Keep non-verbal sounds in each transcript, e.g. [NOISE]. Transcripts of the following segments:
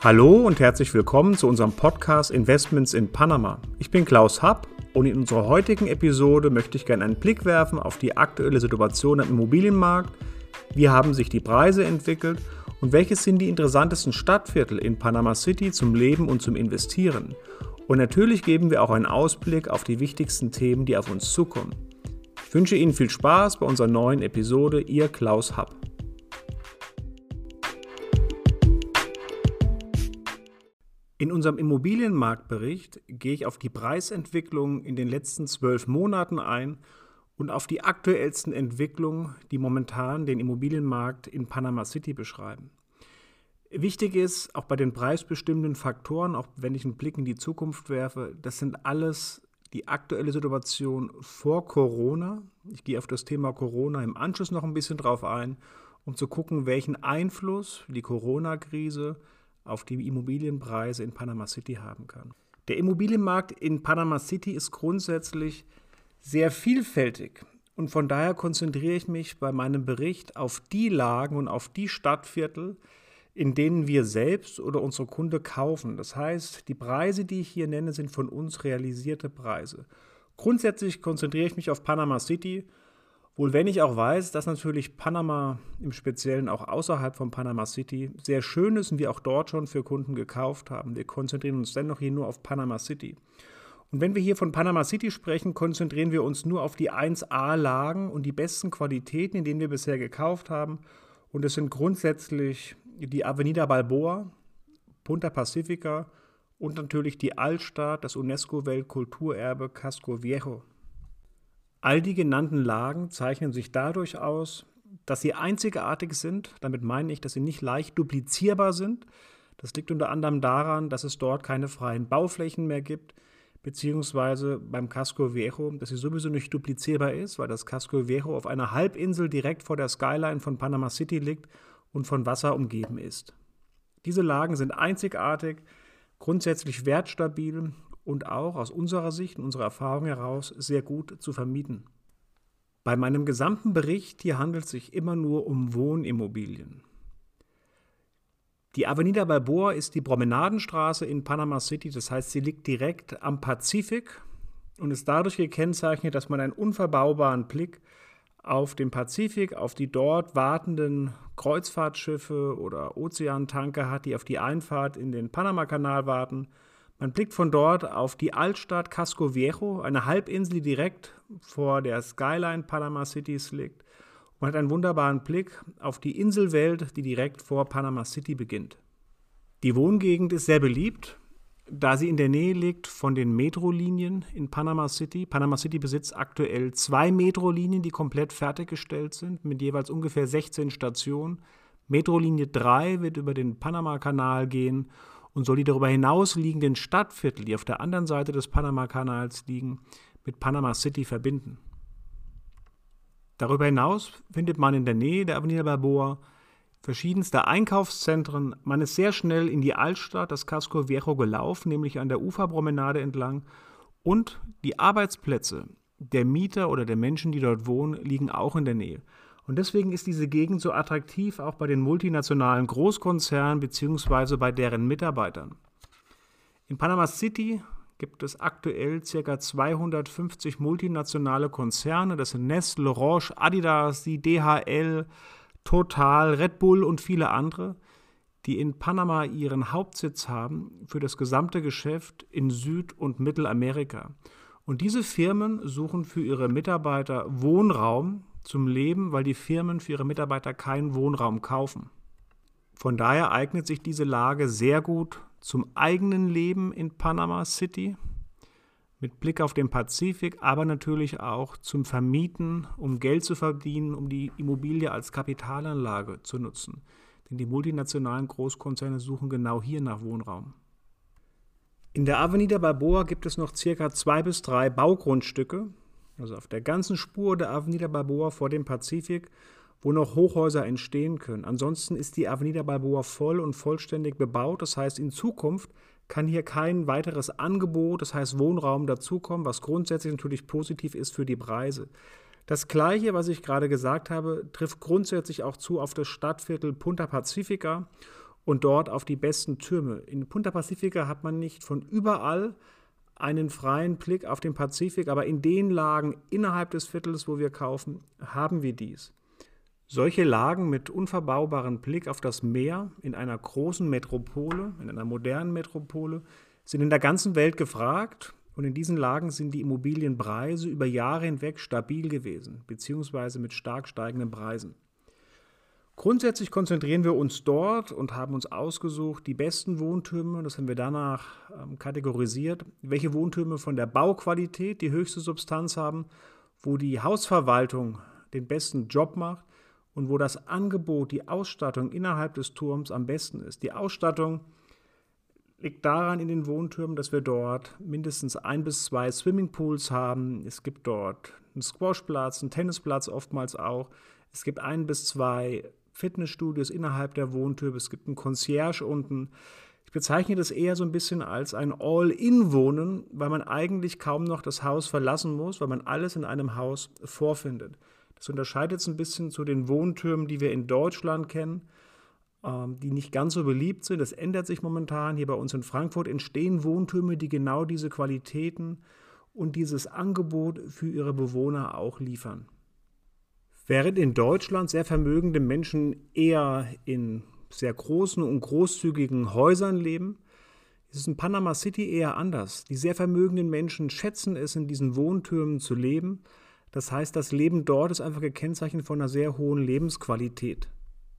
Hallo und herzlich willkommen zu unserem Podcast Investments in Panama. Ich bin Klaus Happ und in unserer heutigen Episode möchte ich gerne einen Blick werfen auf die aktuelle Situation am Immobilienmarkt. Wie haben sich die Preise entwickelt und welches sind die interessantesten Stadtviertel in Panama City zum Leben und zum Investieren? Und natürlich geben wir auch einen Ausblick auf die wichtigsten Themen, die auf uns zukommen. Ich wünsche Ihnen viel Spaß bei unserer neuen Episode. Ihr Klaus Happ. In unserem Immobilienmarktbericht gehe ich auf die Preisentwicklung in den letzten zwölf Monaten ein und auf die aktuellsten Entwicklungen, die momentan den Immobilienmarkt in Panama City beschreiben. Wichtig ist, auch bei den preisbestimmenden Faktoren, auch wenn ich einen Blick in die Zukunft werfe, das sind alles die aktuelle Situation vor Corona. Ich gehe auf das Thema Corona im Anschluss noch ein bisschen drauf ein, um zu gucken, welchen Einfluss die Corona-Krise auf die Immobilienpreise in Panama City haben kann. Der Immobilienmarkt in Panama City ist grundsätzlich sehr vielfältig und von daher konzentriere ich mich bei meinem Bericht auf die Lagen und auf die Stadtviertel, in denen wir selbst oder unsere Kunde kaufen. Das heißt, die Preise, die ich hier nenne, sind von uns realisierte Preise. Grundsätzlich konzentriere ich mich auf Panama City Wohl wenn ich auch weiß, dass natürlich Panama im Speziellen auch außerhalb von Panama City sehr schön ist und wir auch dort schon für Kunden gekauft haben. Wir konzentrieren uns dennoch hier nur auf Panama City. Und wenn wir hier von Panama City sprechen, konzentrieren wir uns nur auf die 1A-Lagen und die besten Qualitäten, in denen wir bisher gekauft haben. Und es sind grundsätzlich die Avenida Balboa, Punta Pacifica und natürlich die Altstadt, das UNESCO-Weltkulturerbe Casco Viejo. All die genannten Lagen zeichnen sich dadurch aus, dass sie einzigartig sind. Damit meine ich, dass sie nicht leicht duplizierbar sind. Das liegt unter anderem daran, dass es dort keine freien Bauflächen mehr gibt, beziehungsweise beim Casco Viejo, dass sie sowieso nicht duplizierbar ist, weil das Casco Viejo auf einer Halbinsel direkt vor der Skyline von Panama City liegt und von Wasser umgeben ist. Diese Lagen sind einzigartig, grundsätzlich wertstabil und auch aus unserer Sicht und unserer Erfahrung heraus sehr gut zu vermieten. Bei meinem gesamten Bericht hier handelt es sich immer nur um Wohnimmobilien. Die Avenida Balboa ist die Promenadenstraße in Panama City, das heißt, sie liegt direkt am Pazifik und ist dadurch gekennzeichnet, dass man einen unverbaubaren Blick auf den Pazifik, auf die dort wartenden Kreuzfahrtschiffe oder Ozeantanker hat, die auf die Einfahrt in den Panamakanal warten man blickt von dort auf die Altstadt Casco Viejo, eine Halbinsel, die direkt vor der Skyline Panama Cities liegt. Man hat einen wunderbaren Blick auf die Inselwelt, die direkt vor Panama City beginnt. Die Wohngegend ist sehr beliebt, da sie in der Nähe liegt von den Metrolinien in Panama City. Panama City besitzt aktuell zwei Metrolinien, die komplett fertiggestellt sind, mit jeweils ungefähr 16 Stationen. Metrolinie 3 wird über den Panama-Kanal gehen und soll die darüber hinaus liegenden Stadtviertel, die auf der anderen Seite des Panamakanals liegen, mit Panama City verbinden. Darüber hinaus findet man in der Nähe der Avenida Balboa verschiedenste Einkaufszentren. Man ist sehr schnell in die Altstadt, das Casco Viejo gelaufen, nämlich an der Uferpromenade entlang. Und die Arbeitsplätze der Mieter oder der Menschen, die dort wohnen, liegen auch in der Nähe. Und deswegen ist diese Gegend so attraktiv auch bei den multinationalen Großkonzernen bzw. bei deren Mitarbeitern. In Panama City gibt es aktuell ca. 250 multinationale Konzerne. Das sind Nestle, Roche, Adidas, die DHL, Total, Red Bull und viele andere, die in Panama ihren Hauptsitz haben für das gesamte Geschäft in Süd- und Mittelamerika. Und diese Firmen suchen für ihre Mitarbeiter Wohnraum, zum Leben, weil die Firmen für ihre Mitarbeiter keinen Wohnraum kaufen. Von daher eignet sich diese Lage sehr gut zum eigenen Leben in Panama City mit Blick auf den Pazifik, aber natürlich auch zum Vermieten, um Geld zu verdienen, um die Immobilie als Kapitalanlage zu nutzen. Denn die multinationalen Großkonzerne suchen genau hier nach Wohnraum. In der Avenida Balboa gibt es noch circa zwei bis drei Baugrundstücke, also auf der ganzen Spur der Avenida Balboa vor dem Pazifik, wo noch Hochhäuser entstehen können. Ansonsten ist die Avenida Balboa voll und vollständig bebaut. Das heißt, in Zukunft kann hier kein weiteres Angebot, das heißt Wohnraum dazukommen, was grundsätzlich natürlich positiv ist für die Preise. Das Gleiche, was ich gerade gesagt habe, trifft grundsätzlich auch zu auf das Stadtviertel Punta Pacifica. und dort auf die besten Türme. In Punta Pacifica hat man nicht von überall einen freien Blick auf den Pazifik, aber in den Lagen innerhalb des Viertels, wo wir kaufen, haben wir dies. Solche Lagen mit unverbaubaren Blick auf das Meer in einer großen Metropole, in einer modernen Metropole, sind in der ganzen Welt gefragt und in diesen Lagen sind die Immobilienpreise über Jahre hinweg stabil gewesen, beziehungsweise mit stark steigenden Preisen. Grundsätzlich konzentrieren wir uns dort und haben uns ausgesucht, die besten Wohntürme, das haben wir danach ähm, kategorisiert, welche Wohntürme von der Bauqualität die höchste Substanz haben, wo die Hausverwaltung den besten Job macht und wo das Angebot, die Ausstattung innerhalb des Turms am besten ist. Die Ausstattung liegt daran in den Wohntürmen, dass wir dort mindestens ein bis zwei Swimmingpools haben. Es gibt dort einen Squashplatz, einen Tennisplatz oftmals auch. Es gibt ein bis zwei Fitnessstudios innerhalb der Wohntürme, es gibt einen Concierge unten. Ich bezeichne das eher so ein bisschen als ein All-in-Wohnen, weil man eigentlich kaum noch das Haus verlassen muss, weil man alles in einem Haus vorfindet. Das unterscheidet es ein bisschen zu den Wohntürmen, die wir in Deutschland kennen, ähm, die nicht ganz so beliebt sind. Das ändert sich momentan. Hier bei uns in Frankfurt entstehen Wohntürme, die genau diese Qualitäten und dieses Angebot für ihre Bewohner auch liefern. Während in Deutschland sehr vermögende Menschen eher in sehr großen und großzügigen Häusern leben, ist es in Panama City eher anders. Die sehr vermögenden Menschen schätzen es, in diesen Wohntürmen zu leben. Das heißt, das Leben dort ist einfach gekennzeichnet von einer sehr hohen Lebensqualität.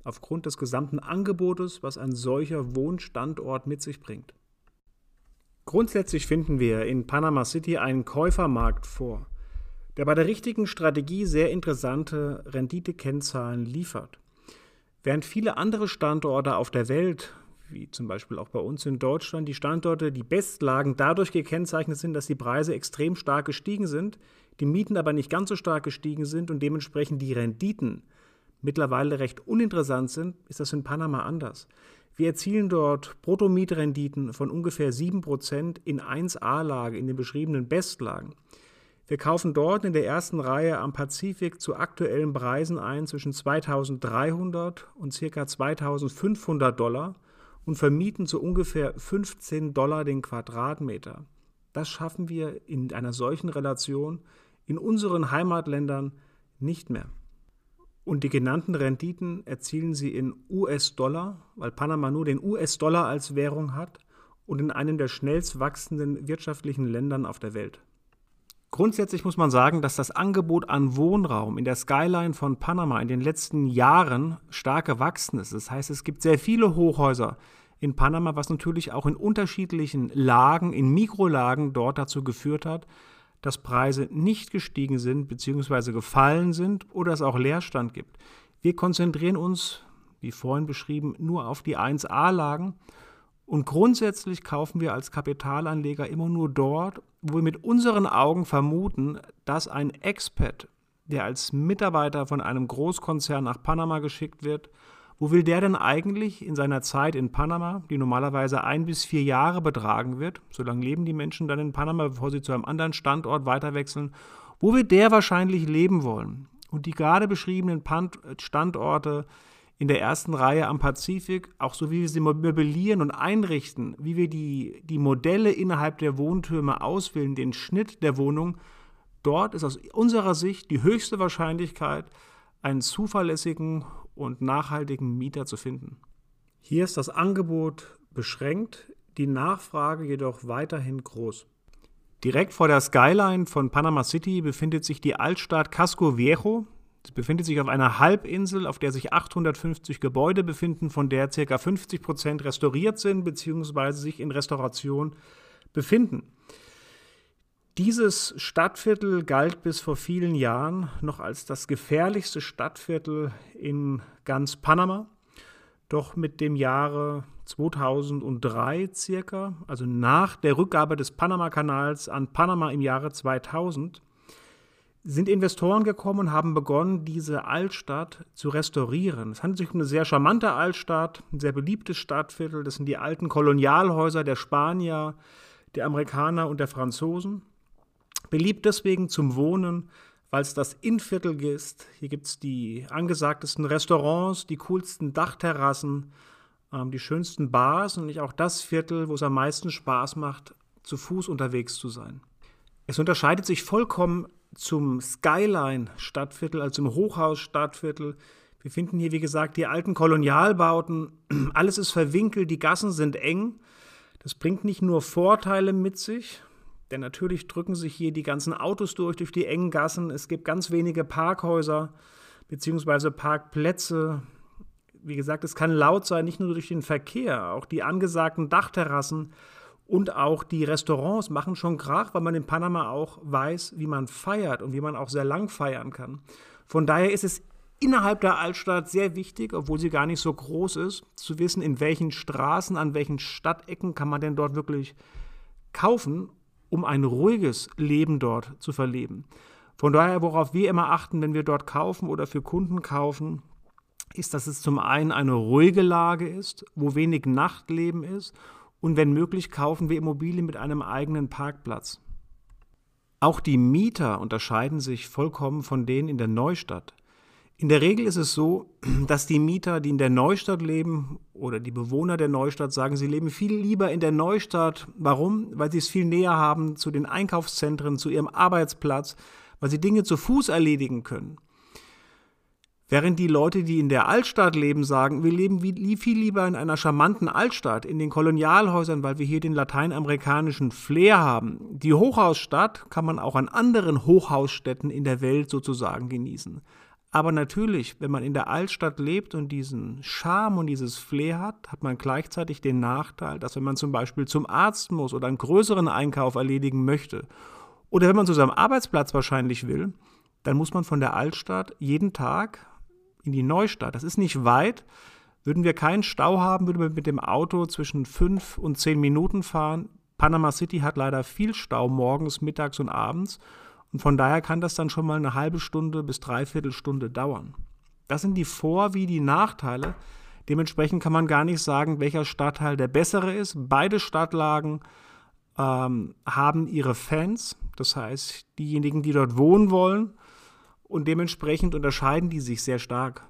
Aufgrund des gesamten Angebotes, was ein solcher Wohnstandort mit sich bringt. Grundsätzlich finden wir in Panama City einen Käufermarkt vor der bei der richtigen Strategie sehr interessante Renditekennzahlen liefert. Während viele andere Standorte auf der Welt, wie zum Beispiel auch bei uns in Deutschland, die Standorte, die Bestlagen dadurch gekennzeichnet sind, dass die Preise extrem stark gestiegen sind, die Mieten aber nicht ganz so stark gestiegen sind und dementsprechend die Renditen mittlerweile recht uninteressant sind, ist das in Panama anders. Wir erzielen dort Bruttomietrenditen von ungefähr 7% in 1A-Lage, in den beschriebenen Bestlagen. Wir kaufen dort in der ersten Reihe am Pazifik zu aktuellen Preisen ein zwischen 2300 und ca. 2500 Dollar und vermieten zu ungefähr 15 Dollar den Quadratmeter. Das schaffen wir in einer solchen Relation in unseren Heimatländern nicht mehr. Und die genannten Renditen erzielen sie in US-Dollar, weil Panama nur den US-Dollar als Währung hat und in einem der schnellst wachsenden wirtschaftlichen Ländern auf der Welt. Grundsätzlich muss man sagen, dass das Angebot an Wohnraum in der Skyline von Panama in den letzten Jahren stark gewachsen ist. Das heißt, es gibt sehr viele Hochhäuser in Panama, was natürlich auch in unterschiedlichen Lagen, in Mikrolagen dort dazu geführt hat, dass Preise nicht gestiegen sind bzw. gefallen sind oder es auch Leerstand gibt. Wir konzentrieren uns, wie vorhin beschrieben, nur auf die 1a-Lagen und grundsätzlich kaufen wir als Kapitalanleger immer nur dort, wo wir mit unseren Augen vermuten, dass ein Expat, der als Mitarbeiter von einem Großkonzern nach Panama geschickt wird, wo will der denn eigentlich in seiner Zeit in Panama, die normalerweise ein bis vier Jahre betragen wird, so lange leben die Menschen dann in Panama, bevor sie zu einem anderen Standort weiterwechseln, wo wird der wahrscheinlich leben wollen? Und die gerade beschriebenen Standorte in der ersten Reihe am Pazifik, auch so wie wir sie möblieren und einrichten, wie wir die, die Modelle innerhalb der Wohntürme auswählen, den Schnitt der Wohnung, dort ist aus unserer Sicht die höchste Wahrscheinlichkeit, einen zuverlässigen und nachhaltigen Mieter zu finden. Hier ist das Angebot beschränkt, die Nachfrage jedoch weiterhin groß. Direkt vor der Skyline von Panama City befindet sich die Altstadt Casco Viejo, befindet sich auf einer Halbinsel, auf der sich 850 Gebäude befinden, von der ca. 50 Prozent restauriert sind bzw. sich in Restauration befinden. Dieses Stadtviertel galt bis vor vielen Jahren noch als das gefährlichste Stadtviertel in ganz Panama. Doch mit dem Jahre 2003 circa, also nach der Rückgabe des Panama-Kanals an Panama im Jahre 2000, sind Investoren gekommen und haben begonnen, diese Altstadt zu restaurieren. Es handelt sich um eine sehr charmante Altstadt, ein sehr beliebtes Stadtviertel. Das sind die alten Kolonialhäuser der Spanier, der Amerikaner und der Franzosen. Beliebt deswegen zum Wohnen, weil es das Innviertel ist. Hier gibt es die angesagtesten Restaurants, die coolsten Dachterrassen, ähm, die schönsten Bars und nicht auch das Viertel, wo es am meisten Spaß macht, zu Fuß unterwegs zu sein. Es unterscheidet sich vollkommen zum Skyline-Stadtviertel, also zum Hochhaus-Stadtviertel. Wir finden hier, wie gesagt, die alten Kolonialbauten. [CLEARS THROAT] Alles ist verwinkelt, die Gassen sind eng. Das bringt nicht nur Vorteile mit sich, denn natürlich drücken sich hier die ganzen Autos durch, durch die engen Gassen. Es gibt ganz wenige Parkhäuser bzw. Parkplätze. Wie gesagt, es kann laut sein, nicht nur durch den Verkehr, auch die angesagten Dachterrassen und auch die Restaurants machen schon Krach, weil man in Panama auch weiß, wie man feiert und wie man auch sehr lang feiern kann. Von daher ist es innerhalb der Altstadt sehr wichtig, obwohl sie gar nicht so groß ist, zu wissen, in welchen Straßen, an welchen Stadtecken kann man denn dort wirklich kaufen, um ein ruhiges Leben dort zu verleben. Von daher, worauf wir immer achten, wenn wir dort kaufen oder für Kunden kaufen, ist, dass es zum einen eine ruhige Lage ist, wo wenig Nachtleben ist und wenn möglich kaufen wir Immobilien mit einem eigenen Parkplatz. Auch die Mieter unterscheiden sich vollkommen von denen in der Neustadt. In der Regel ist es so, [CLEARS THROAT] dass die Mieter, die in der Neustadt leben oder die Bewohner der Neustadt sagen, sie leben viel lieber in der Neustadt. Warum? Weil sie es viel näher haben zu den Einkaufszentren, zu ihrem Arbeitsplatz, weil sie Dinge zu Fuß erledigen können. Während die Leute, die in der Altstadt leben, sagen, wir leben viel lieber in einer charmanten Altstadt, in den Kolonialhäusern, weil wir hier den lateinamerikanischen Flair haben. Die Hochhausstadt kann man auch an anderen Hochhausstädten in der Welt sozusagen genießen. Aber natürlich, wenn man in der Altstadt lebt und diesen Charme und dieses Flair hat, hat man gleichzeitig den Nachteil, dass wenn man zum Beispiel zum Arzt muss oder einen größeren Einkauf erledigen möchte, oder wenn man zu seinem Arbeitsplatz wahrscheinlich will, dann muss man von der Altstadt jeden Tag in die Neustadt. Das ist nicht weit. Würden wir keinen Stau haben, würden wir mit dem Auto zwischen fünf und zehn Minuten fahren. Panama City hat leider viel Stau morgens, mittags und abends. Und von daher kann das dann schon mal eine halbe Stunde bis dreiviertel Stunde dauern. Das sind die Vor- wie die Nachteile. Dementsprechend kann man gar nicht sagen, welcher Stadtteil der bessere ist. Beide Stadtlagen ähm, haben ihre Fans, das heißt diejenigen, die dort wohnen wollen und dementsprechend unterscheiden die sich sehr stark.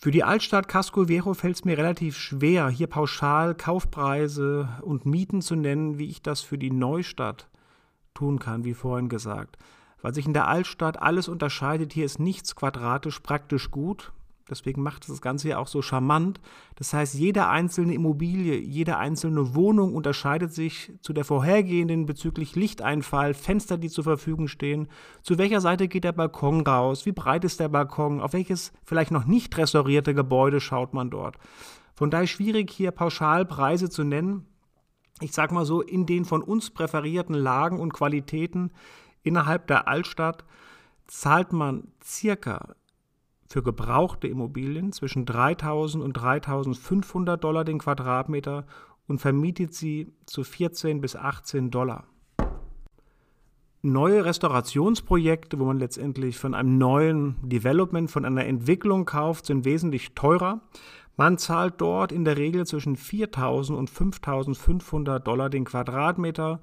Für die Altstadt Casco Viejo fällt es mir relativ schwer, hier pauschal Kaufpreise und Mieten zu nennen, wie ich das für die Neustadt tun kann, wie vorhin gesagt. Weil sich in der Altstadt alles unterscheidet, hier ist nichts quadratisch praktisch gut, Deswegen macht es das Ganze ja auch so charmant. Das heißt, jede einzelne Immobilie, jede einzelne Wohnung unterscheidet sich zu der vorhergehenden bezüglich Lichteinfall, Fenster, die zur Verfügung stehen, zu welcher Seite geht der Balkon raus, wie breit ist der Balkon, auf welches vielleicht noch nicht restaurierte Gebäude schaut man dort. Von daher schwierig hier pauschal Preise zu nennen. Ich sage mal so, in den von uns präferierten Lagen und Qualitäten innerhalb der Altstadt zahlt man circa für gebrauchte Immobilien zwischen 3.000 und 3.500 Dollar den Quadratmeter und vermietet sie zu 14 bis 18 Dollar. Neue Restaurationsprojekte, wo man letztendlich von einem neuen Development, von einer Entwicklung kauft, sind wesentlich teurer. Man zahlt dort in der Regel zwischen 4.000 und 5.500 Dollar den Quadratmeter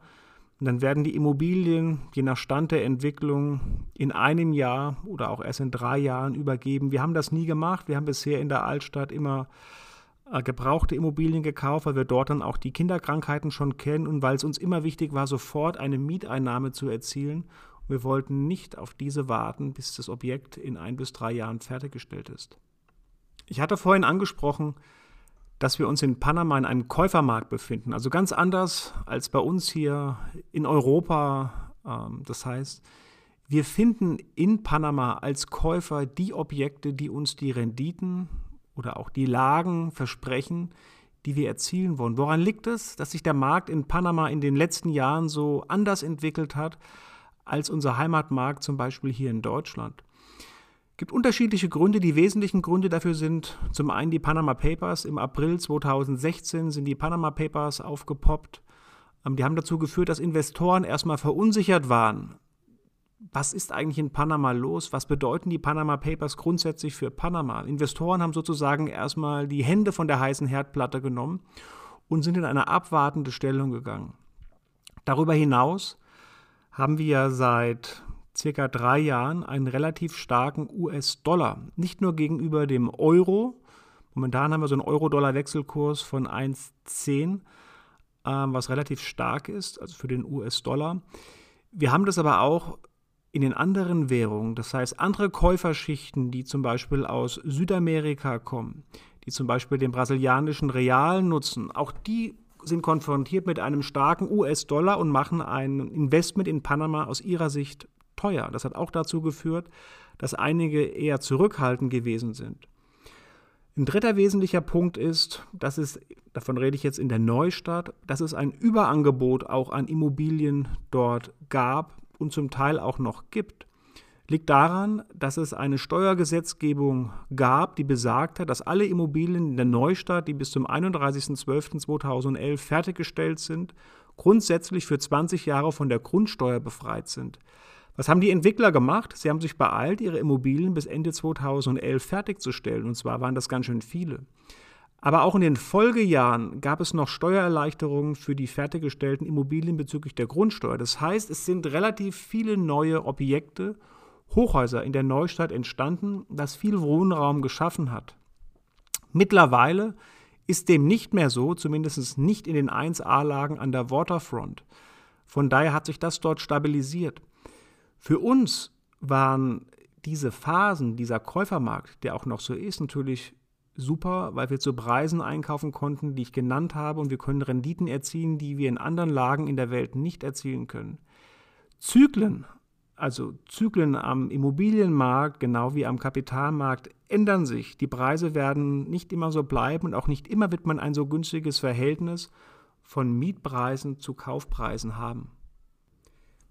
und dann werden die Immobilien, je nach Stand der Entwicklung, in einem Jahr oder auch erst in drei Jahren übergeben. Wir haben das nie gemacht. Wir haben bisher in der Altstadt immer äh, gebrauchte Immobilien gekauft, weil wir dort dann auch die Kinderkrankheiten schon kennen und weil es uns immer wichtig war, sofort eine Mieteinnahme zu erzielen. Und wir wollten nicht auf diese warten, bis das Objekt in ein bis drei Jahren fertiggestellt ist. Ich hatte vorhin angesprochen, dass wir uns in Panama in einem Käufermarkt befinden. Also ganz anders als bei uns hier in Europa. Ähm, das heißt, wir finden in Panama als Käufer die Objekte, die uns die Renditen oder auch die Lagen versprechen, die wir erzielen wollen. Woran liegt es, dass sich der Markt in Panama in den letzten Jahren so anders entwickelt hat als unser Heimatmarkt zum Beispiel hier in Deutschland? Gibt unterschiedliche Gründe. Die wesentlichen Gründe dafür sind zum einen die Panama Papers. Im April 2016 sind die Panama Papers aufgepoppt. Ähm, die haben dazu geführt, dass Investoren erstmal verunsichert waren. Was ist eigentlich in Panama los? Was bedeuten die Panama Papers grundsätzlich für Panama? Investoren haben sozusagen erstmal die Hände von der heißen Herdplatte genommen und sind in eine abwartende Stellung gegangen. Darüber hinaus haben wir seit circa drei Jahren einen relativ starken US-Dollar. Nicht nur gegenüber dem Euro, Momentan haben wir so einen Euro-Dollar-Wechselkurs von 1,10, ähm, was relativ stark ist, also für den US-Dollar. Wir haben das aber auch in den anderen Währungen, das heißt andere Käuferschichten, die zum Beispiel aus Südamerika kommen, die zum Beispiel den brasilianischen Real nutzen, auch die sind konfrontiert mit einem starken US-Dollar und machen ein Investment in Panama aus ihrer Sicht teuer. Das hat auch dazu geführt, dass einige eher zurückhaltend gewesen sind. Ein dritter wesentlicher Punkt ist, dass es, davon rede ich jetzt in der Neustadt, dass es ein Überangebot auch an Immobilien dort gab und zum Teil auch noch gibt liegt daran, dass es eine Steuergesetzgebung gab, die besagte, dass alle Immobilien in der Neustadt, die bis zum 31.12.2011 fertiggestellt sind, grundsätzlich für 20 Jahre von der Grundsteuer befreit sind. Was haben die Entwickler gemacht? Sie haben sich beeilt, ihre Immobilien bis Ende 2011 fertigzustellen. Und zwar waren das ganz schön viele. Aber auch in den Folgejahren gab es noch Steuererleichterungen für die fertiggestellten Immobilien bezüglich der Grundsteuer. Das heißt, es sind relativ viele neue Objekte Hochhäuser in der Neustadt entstanden, das viel Wohnraum geschaffen hat. Mittlerweile ist dem nicht mehr so, zumindest nicht in den 1A-Lagen an der Waterfront. Von daher hat sich das dort stabilisiert. Für uns waren diese Phasen, dieser Käufermarkt, der auch noch so ist, natürlich super, weil wir zu Preisen einkaufen konnten, die ich genannt habe, und wir können Renditen erzielen, die wir in anderen Lagen in der Welt nicht erzielen können. Zyklen also Zyklen am Immobilienmarkt, genau wie am Kapitalmarkt, ändern sich. Die Preise werden nicht immer so bleiben und auch nicht immer wird man ein so günstiges Verhältnis von Mietpreisen zu Kaufpreisen haben.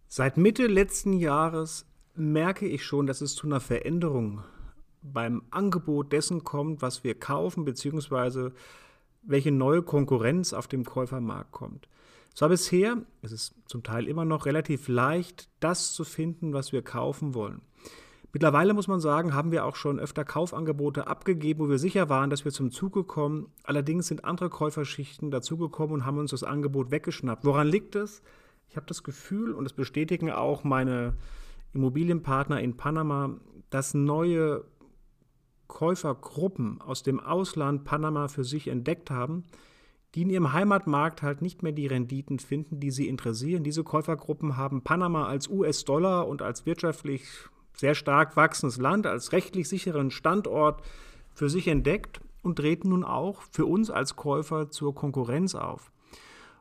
Seit Mitte letzten Jahres merke ich schon, dass es zu einer Veränderung beim Angebot dessen kommt, was wir kaufen, beziehungsweise welche neue Konkurrenz auf dem Käufermarkt kommt. Es war bisher, es ist zum Teil immer noch relativ leicht, das zu finden, was wir kaufen wollen. Mittlerweile muss man sagen, haben wir auch schon öfter Kaufangebote abgegeben, wo wir sicher waren, dass wir zum Zuge kommen. Allerdings sind andere Käuferschichten dazugekommen und haben uns das Angebot weggeschnappt. Woran liegt es? Ich habe das Gefühl, und das bestätigen auch meine Immobilienpartner in Panama, dass neue Käufergruppen aus dem Ausland Panama für sich entdeckt haben, die in ihrem Heimatmarkt halt nicht mehr die Renditen finden, die sie interessieren. Diese Käufergruppen haben Panama als US-Dollar und als wirtschaftlich sehr stark wachsendes Land, als rechtlich sicheren Standort für sich entdeckt und treten nun auch für uns als Käufer zur Konkurrenz auf.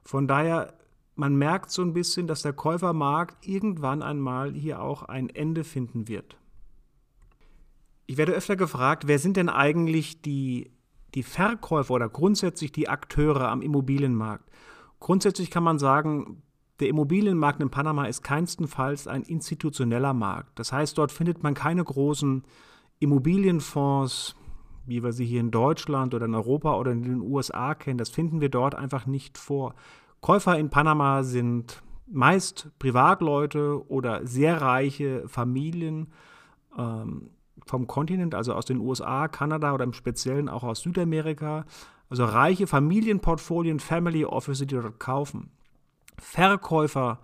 Von daher, man merkt so ein bisschen, dass der Käufermarkt irgendwann einmal hier auch ein Ende finden wird. Ich werde öfter gefragt, wer sind denn eigentlich die die Verkäufer oder grundsätzlich die Akteure am Immobilienmarkt. Grundsätzlich kann man sagen, der Immobilienmarkt in Panama ist keinstenfalls ein institutioneller Markt. Das heißt, dort findet man keine großen Immobilienfonds, wie wir sie hier in Deutschland oder in Europa oder in den USA kennen. Das finden wir dort einfach nicht vor. Käufer in Panama sind meist Privatleute oder sehr reiche Familien. Ähm, vom Kontinent, also aus den USA, Kanada oder im Speziellen auch aus Südamerika. Also reiche Familienportfolien, Family Office, die dort kaufen. Verkäufer,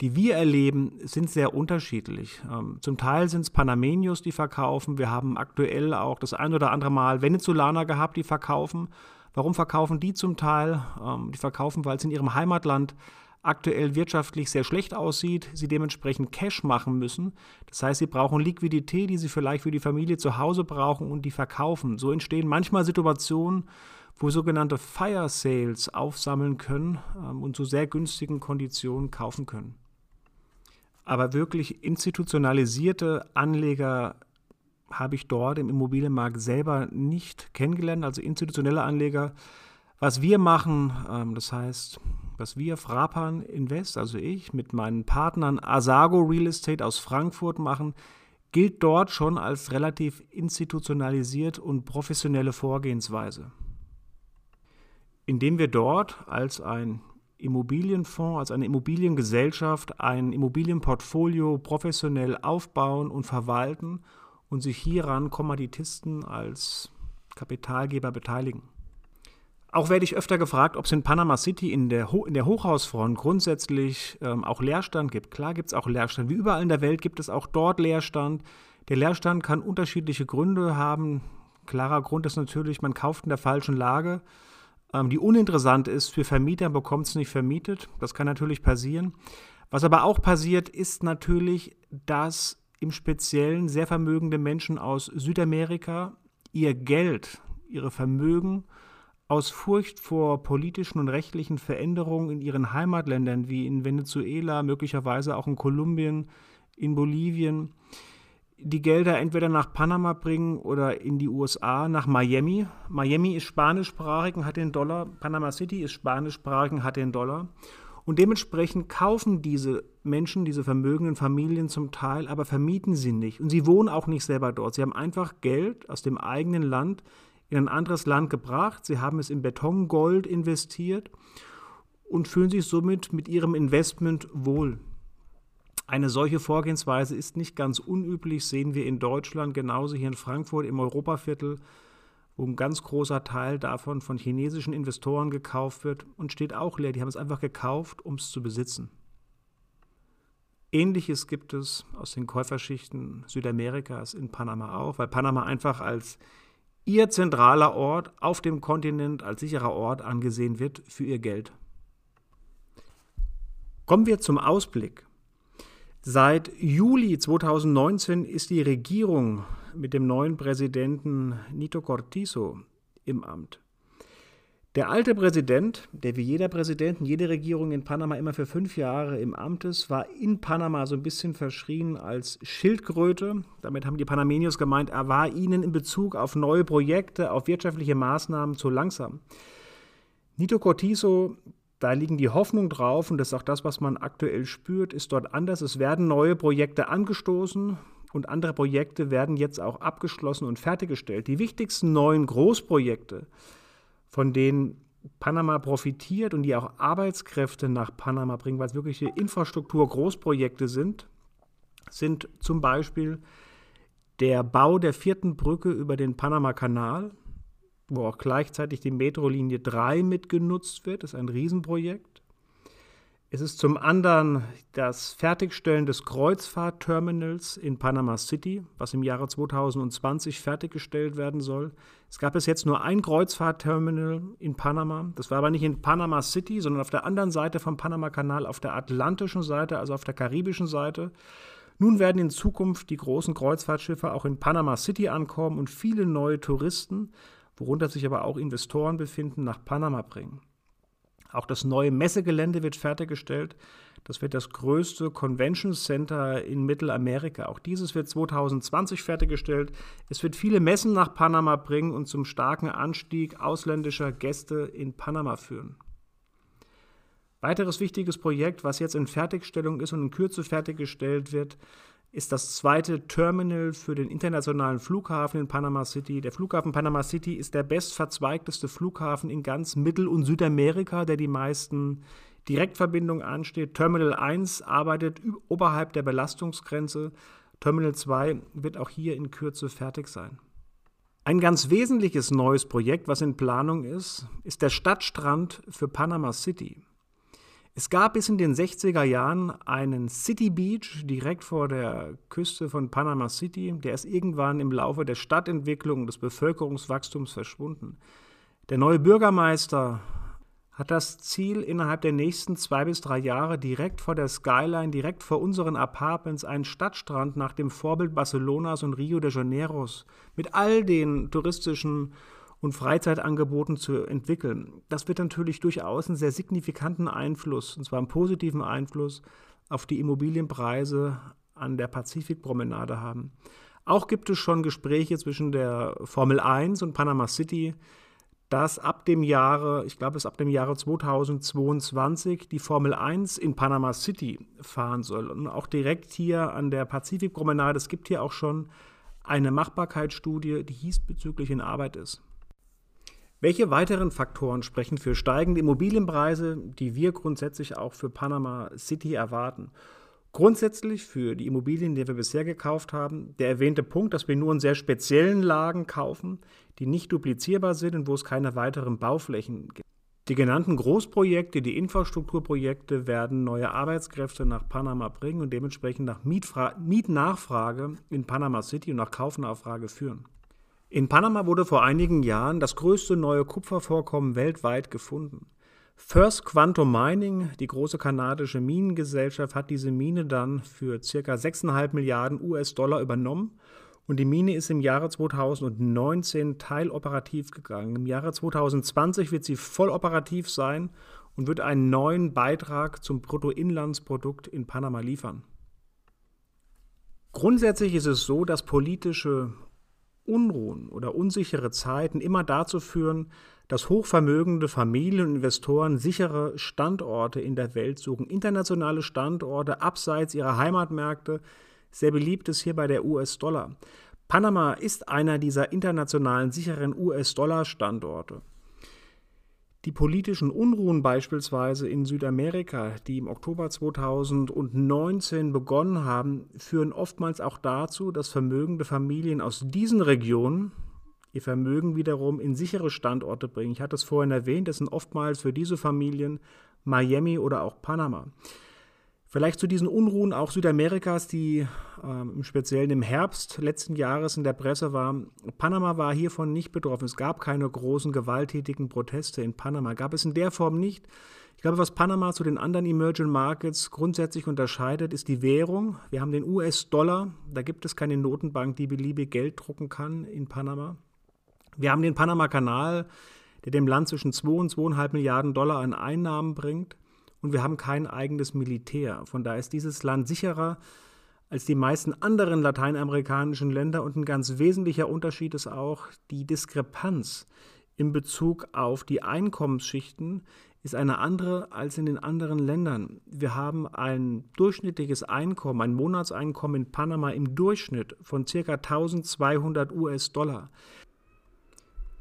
die wir erleben, sind sehr unterschiedlich. Ähm, zum Teil sind es Panamenios, die verkaufen. Wir haben aktuell auch das ein oder andere Mal Venezolaner gehabt, die verkaufen. Warum verkaufen die zum Teil? Ähm, die verkaufen, weil es in ihrem Heimatland aktuell wirtschaftlich sehr schlecht aussieht, sie dementsprechend Cash machen müssen. Das heißt, sie brauchen Liquidität, die sie vielleicht für die Familie zu Hause brauchen und die verkaufen. So entstehen manchmal Situationen, wo sogenannte Fire Sales aufsammeln können ähm, und zu sehr günstigen Konditionen kaufen können. Aber wirklich institutionalisierte Anleger habe ich dort im Immobilienmarkt selber nicht kennengelernt, also institutionelle Anleger. Was wir machen, ähm, das heißt, was wir Frapan Invest, also ich, mit meinen Partnern Asago Real Estate aus Frankfurt machen, gilt dort schon als relativ institutionalisiert und professionelle Vorgehensweise. Indem wir dort als ein Immobilienfonds, als eine Immobiliengesellschaft ein Immobilienportfolio professionell aufbauen und verwalten und sich hieran Kommanditisten als Kapitalgeber beteiligen. Auch werde ich öfter gefragt, ob es in Panama City in der, Ho in der Hochhausfront grundsätzlich ähm, auch Leerstand gibt. Klar gibt es auch Leerstand. Wie überall in der Welt gibt es auch dort Leerstand. Der Leerstand kann unterschiedliche Gründe haben. Klarer Grund ist natürlich, man kauft in der falschen Lage, ähm, die uninteressant ist für Vermieter, bekommt es nicht vermietet. Das kann natürlich passieren. Was aber auch passiert, ist natürlich, dass im Speziellen sehr vermögende Menschen aus Südamerika ihr Geld, ihre Vermögen aus Furcht vor politischen und rechtlichen Veränderungen in ihren Heimatländern wie in Venezuela, möglicherweise auch in Kolumbien, in Bolivien, die Gelder entweder nach Panama bringen oder in die USA, nach Miami. Miami ist spanischsprachig und hat den Dollar. Panama City ist spanischsprachig und hat den Dollar. Und dementsprechend kaufen diese Menschen, diese vermögenden Familien zum Teil, aber vermieten sie nicht. Und sie wohnen auch nicht selber dort. Sie haben einfach Geld aus dem eigenen Land in ein anderes Land gebracht. Sie haben es in Betongold investiert und fühlen sich somit mit ihrem Investment wohl. Eine solche Vorgehensweise ist nicht ganz unüblich, sehen wir in Deutschland, genauso hier in Frankfurt im Europaviertel, wo ein ganz großer Teil davon von chinesischen Investoren gekauft wird und steht auch leer. Die haben es einfach gekauft, um es zu besitzen. Ähnliches gibt es aus den Käuferschichten Südamerikas in Panama auch, weil Panama einfach als ihr zentraler Ort auf dem Kontinent als sicherer Ort angesehen wird für ihr Geld. Kommen wir zum Ausblick. Seit Juli 2019 ist die Regierung mit dem neuen Präsidenten Nito Cortizo im Amt. Der alte Präsident, der wie jeder Präsident jede Regierung in Panama immer für fünf Jahre im Amt ist, war in Panama so ein bisschen verschrien als Schildkröte. Damit haben die Panamenios gemeint, er war ihnen in Bezug auf neue Projekte, auf wirtschaftliche Maßnahmen zu langsam. Nito Cortizo da liegen die Hoffnungen drauf und das ist auch das, was man aktuell spürt, ist dort anders. Es werden neue Projekte angestoßen und andere Projekte werden jetzt auch abgeschlossen und fertiggestellt. Die wichtigsten neuen Großprojekte, von denen Panama profitiert und die auch Arbeitskräfte nach Panama bringen, weil es wirkliche Infrastruktur-Großprojekte sind, sind zum Beispiel der Bau der vierten Brücke über den Panama-Kanal wo auch gleichzeitig die Metrolinie 3 mitgenutzt wird. Das ist ein Riesenprojekt. Es ist zum anderen das Fertigstellen des Kreuzfahrtterminals in Panama City, was im Jahre 2020 fertiggestellt werden soll. Es gab bis jetzt nur ein Kreuzfahrtterminal in Panama. Das war aber nicht in Panama City, sondern auf der anderen Seite vom Panama-Kanal, auf der atlantischen Seite, also auf der karibischen Seite. Nun werden in Zukunft die großen Kreuzfahrtschiffe auch in Panama City ankommen und viele neue Touristen worunter sich aber auch Investoren befinden, nach Panama bringen. Auch das neue Messegelände wird fertiggestellt. Das wird das größte Convention Center in Mittelamerika. Auch dieses wird 2020 fertiggestellt. Es wird viele Messen nach Panama bringen und zum starken Anstieg ausländischer Gäste in Panama führen. Weiteres wichtiges Projekt, was jetzt in Fertigstellung ist und in Kürze fertiggestellt wird, ist das zweite Terminal für den internationalen Flughafen in Panama City. Der Flughafen Panama City ist der bestverzweigteste Flughafen in ganz Mittel- und Südamerika, der die meisten Direktverbindungen ansteht. Terminal 1 arbeitet oberhalb der Belastungsgrenze. Terminal 2 wird auch hier in Kürze fertig sein. Ein ganz wesentliches neues Projekt, was in Planung ist, ist der Stadtstrand für Panama City. Es gab bis in den 60er Jahren einen City Beach direkt vor der Küste von Panama City. Der ist irgendwann im Laufe der Stadtentwicklung und des Bevölkerungswachstums verschwunden. Der neue Bürgermeister hat das Ziel, innerhalb der nächsten zwei bis drei Jahre direkt vor der Skyline, direkt vor unseren Apartments, einen Stadtstrand nach dem Vorbild Barcelonas und Rio de Janeiros mit all den touristischen und Freizeitangeboten zu entwickeln. Das wird natürlich durchaus einen sehr signifikanten Einfluss, und zwar einen positiven Einfluss auf die Immobilienpreise an der Pazifikpromenade haben. Auch gibt es schon Gespräche zwischen der Formel 1 und Panama City, dass ab dem Jahre, ich glaube es ab dem Jahre 2022, die Formel 1 in Panama City fahren soll. Und auch direkt hier an der Pazifikpromenade, es gibt hier auch schon eine Machbarkeitsstudie, die diesbezüglich in Arbeit ist. Welche weiteren Faktoren sprechen für steigende Immobilienpreise, die wir grundsätzlich auch für Panama City erwarten? Grundsätzlich für die Immobilien, die wir bisher gekauft haben, der erwähnte Punkt, dass wir nur in sehr speziellen Lagen kaufen, die nicht duplizierbar sind und wo es keine weiteren Bauflächen gibt. Die genannten Großprojekte, die Infrastrukturprojekte werden neue Arbeitskräfte nach Panama bringen und dementsprechend nach Mietnachfrage in Panama City und nach Kaufnachfrage führen. In Panama wurde vor einigen Jahren das größte neue Kupfervorkommen weltweit gefunden. First Quantum Mining, die große kanadische Minengesellschaft, hat diese Mine dann für ca. 6,5 Milliarden US-Dollar übernommen und die Mine ist im Jahre 2019 teiloperativ gegangen. Im Jahre 2020 wird sie voll operativ sein und wird einen neuen Beitrag zum Bruttoinlandsprodukt in Panama liefern. Grundsätzlich ist es so, dass politische Unruhen oder unsichere Zeiten immer dazu führen, dass hochvermögende Familien und Investoren sichere Standorte in der Welt suchen, internationale Standorte abseits ihrer Heimatmärkte. Sehr beliebt ist hierbei der US-Dollar. Panama ist einer dieser internationalen sicheren US-Dollar-Standorte. Die politischen Unruhen beispielsweise in Südamerika, die im Oktober 2019 begonnen haben, führen oftmals auch dazu, dass vermögende Familien aus diesen Regionen ihr Vermögen wiederum in sichere Standorte bringen. Ich hatte es vorhin erwähnt, das sind oftmals für diese Familien Miami oder auch Panama. Vielleicht zu diesen Unruhen auch Südamerikas, die äh, im Speziellen im Herbst letzten Jahres in der Presse waren. Panama war hiervon nicht betroffen. Es gab keine großen gewalttätigen Proteste in Panama. Gab es in der Form nicht. Ich glaube, was Panama zu den anderen Emerging Markets grundsätzlich unterscheidet, ist die Währung. Wir haben den US-Dollar. Da gibt es keine Notenbank, die beliebig Geld drucken kann in Panama. Wir haben den Panama-Kanal, der dem Land zwischen 2 und 2,5 Milliarden Dollar an Einnahmen bringt und wir haben kein eigenes Militär. Von daher ist dieses Land sicherer als die meisten anderen lateinamerikanischen Länder und ein ganz wesentlicher Unterschied ist auch die Diskrepanz in Bezug auf die Einkommensschichten ist eine andere als in den anderen Ländern. Wir haben ein durchschnittliches Einkommen, ein Monatseinkommen in Panama im Durchschnitt von ca. 1200 US-Dollar.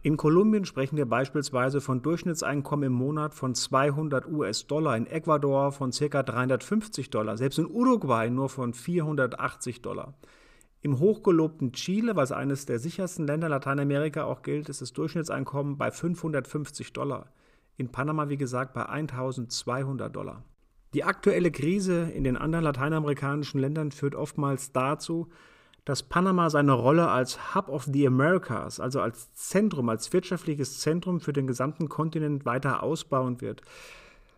In Kolumbien sprechen wir beispielsweise von Durchschnittseinkommen im Monat von 200 US-Dollar, in Ecuador von ca. 350 Dollar, selbst in Uruguay nur von 480 Dollar. Im hochgelobten Chile, was eines der sichersten Länder Lateinamerika auch gilt, ist das Durchschnittseinkommen bei 550 Dollar. In Panama, wie gesagt, bei 1200 Dollar. Die aktuelle Krise in den anderen lateinamerikanischen Ländern führt oftmals dazu, dass Panama seine Rolle als Hub of the Americas, also als Zentrum, als wirtschaftliches Zentrum für den gesamten Kontinent weiter ausbauen wird.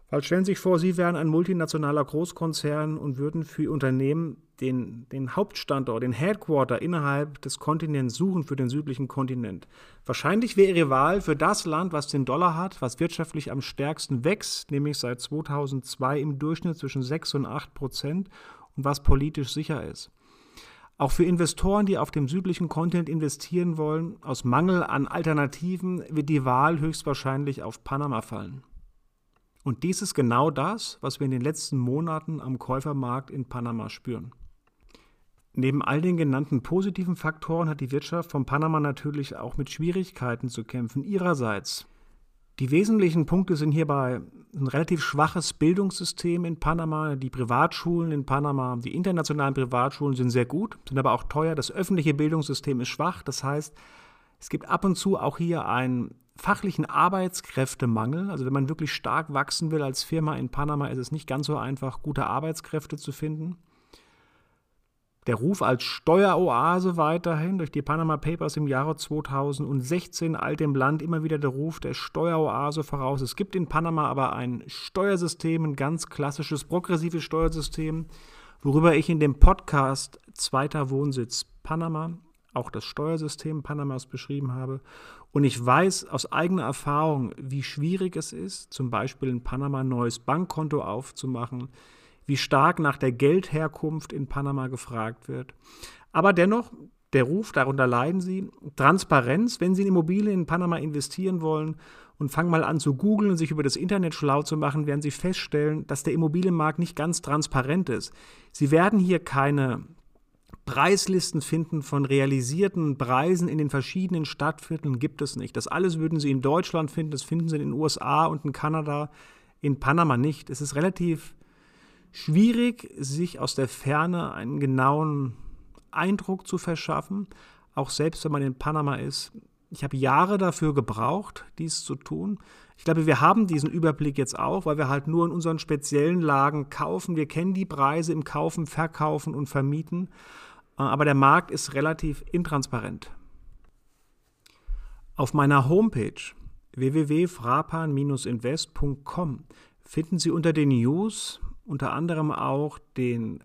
Weil stellen Sie sich vor, Sie wären ein multinationaler Großkonzern und würden für Unternehmen den, den Hauptstandort, den Headquarter innerhalb des Kontinents suchen für den südlichen Kontinent. Wahrscheinlich wäre Ihre Wahl für das Land, was den Dollar hat, was wirtschaftlich am stärksten wächst, nämlich seit 2002 im Durchschnitt zwischen 6 und 8 Prozent und was politisch sicher ist. Auch für Investoren, die auf dem südlichen Kontinent investieren wollen, aus Mangel an Alternativen wird die Wahl höchstwahrscheinlich auf Panama fallen. Und dies ist genau das, was wir in den letzten Monaten am Käufermarkt in Panama spüren. Neben all den genannten positiven Faktoren hat die Wirtschaft von Panama natürlich auch mit Schwierigkeiten zu kämpfen. Ihrerseits die wesentlichen Punkte sind hierbei ein relativ schwaches Bildungssystem in Panama. Die Privatschulen in Panama, die internationalen Privatschulen sind sehr gut, sind aber auch teuer. Das öffentliche Bildungssystem ist schwach. Das heißt, es gibt ab und zu auch hier einen fachlichen Arbeitskräftemangel. Also wenn man wirklich stark wachsen will als Firma in Panama, ist es nicht ganz so einfach, gute Arbeitskräfte zu finden. Der Ruf als Steueroase weiterhin durch die Panama Papers im Jahre 2016 eilt dem Land immer wieder der Ruf der Steueroase voraus. Es gibt in Panama aber ein Steuersystem, ein ganz klassisches progressives Steuersystem, worüber ich in dem Podcast Zweiter Wohnsitz Panama auch das Steuersystem Panamas beschrieben habe. Und ich weiß aus eigener Erfahrung, wie schwierig es ist, zum Beispiel in Panama ein neues Bankkonto aufzumachen, wie stark nach der Geldherkunft in Panama gefragt wird. Aber dennoch, der Ruf, darunter leiden sie, Transparenz, wenn sie in Immobilien in Panama investieren wollen und fangen mal an zu googeln und sich über das Internet schlau zu machen, werden sie feststellen, dass der Immobilienmarkt nicht ganz transparent ist. Sie werden hier keine Preislisten finden von realisierten Preisen in den verschiedenen Stadtvierteln gibt es nicht. Das alles würden Sie in Deutschland finden, das finden Sie in den USA und in Kanada, in Panama nicht. Es ist relativ schwierig, sich aus der Ferne einen genauen Eindruck zu verschaffen, auch selbst wenn man in Panama ist. Ich habe Jahre dafür gebraucht, dies zu tun. Ich glaube, wir haben diesen Überblick jetzt auch, weil wir halt nur in unseren speziellen Lagen kaufen. Wir kennen die Preise im Kaufen, Verkaufen und Vermieten. Aber der Markt ist relativ intransparent. Auf meiner Homepage www.frapan-invest.com finden Sie unter den News unter anderem auch den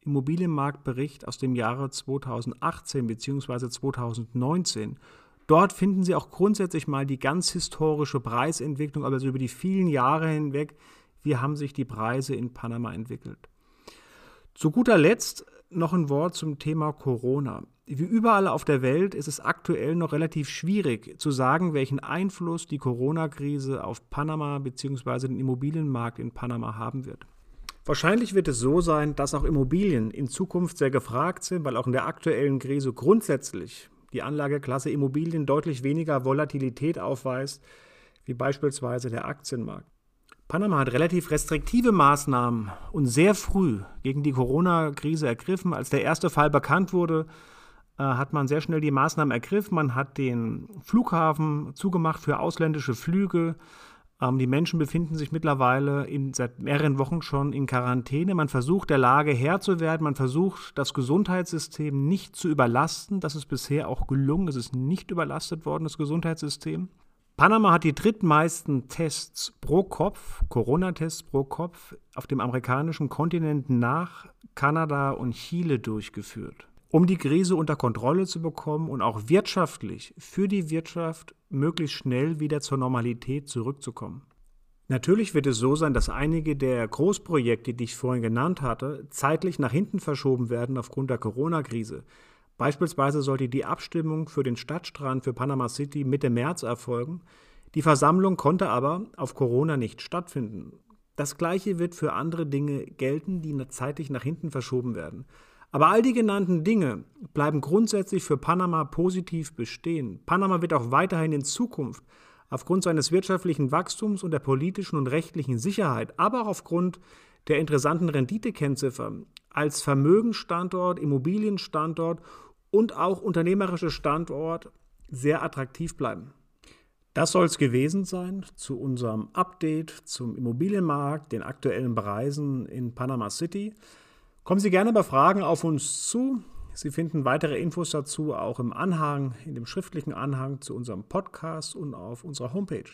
Immobilienmarktbericht aus dem Jahre 2018 bzw. 2019. Dort finden Sie auch grundsätzlich mal die ganz historische Preisentwicklung, also über die vielen Jahre hinweg, wie haben sich die Preise in Panama entwickelt. Zu guter Letzt noch ein Wort zum Thema Corona. Wie überall auf der Welt ist es aktuell noch relativ schwierig zu sagen, welchen Einfluss die Corona-Krise auf Panama bzw. den Immobilienmarkt in Panama haben wird. Wahrscheinlich wird es so sein, dass auch Immobilien in Zukunft sehr gefragt sind, weil auch in der aktuellen Krise grundsätzlich die Anlageklasse Immobilien deutlich weniger Volatilität aufweist, wie beispielsweise der Aktienmarkt. Panama hat relativ restriktive Maßnahmen und sehr früh gegen die Corona-Krise ergriffen. Als der erste Fall bekannt wurde, äh, hat man sehr schnell die Maßnahmen ergriffen. Man hat den Flughafen zugemacht für ausländische Flüge. Ähm, die Menschen befinden sich mittlerweile in, seit mehreren Wochen schon in Quarantäne. Man versucht, der Lage Herr zu werden. Man versucht, das Gesundheitssystem nicht zu überlasten. Das ist bisher auch gelungen. Es ist nicht überlastet worden, das Gesundheitssystem. Panama hat die drittmeisten Tests pro Kopf, Corona-Tests pro Kopf, auf dem amerikanischen Kontinent nach Kanada und Chile durchgeführt um die Krise unter Kontrolle zu bekommen und auch wirtschaftlich für die Wirtschaft möglichst schnell wieder zur Normalität zurückzukommen. Natürlich wird es so sein, dass einige der Großprojekte, die ich vorhin genannt hatte, zeitlich nach hinten verschoben werden aufgrund der Corona-Krise. Beispielsweise sollte die Abstimmung für den Stadtstrand für Panama City Mitte März erfolgen. Die Versammlung konnte aber auf Corona nicht stattfinden. Das gleiche wird für andere Dinge gelten, die zeitlich nach hinten verschoben werden. Aber all die genannten Dinge bleiben grundsätzlich für Panama positiv bestehen. Panama wird auch weiterhin in Zukunft aufgrund seines wirtschaftlichen Wachstums und der politischen und rechtlichen Sicherheit, aber auch aufgrund der interessanten Renditekennziffer als Vermögensstandort, Immobilienstandort und auch unternehmerischer Standort sehr attraktiv bleiben. Das soll es gewesen sein zu unserem Update zum Immobilienmarkt, den aktuellen Preisen in Panama City. Kommen Sie gerne bei Fragen auf uns zu. Sie finden weitere Infos dazu auch im Anhang, in dem schriftlichen Anhang zu unserem Podcast und auf unserer Homepage.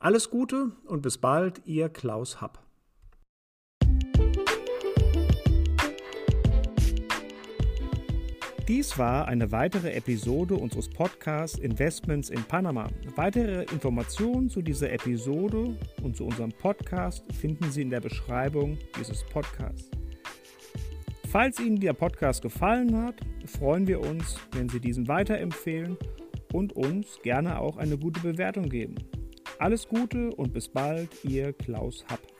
Alles Gute und bis bald, Ihr Klaus Happ. Dies war eine weitere Episode unseres Podcasts Investments in Panama. Weitere Informationen zu dieser Episode und zu unserem Podcast finden Sie in der Beschreibung dieses Podcasts. Falls Ihnen der Podcast gefallen hat, freuen wir uns, wenn Sie diesen weiterempfehlen und uns gerne auch eine gute Bewertung geben. Alles Gute und bis bald, Ihr Klaus Happ.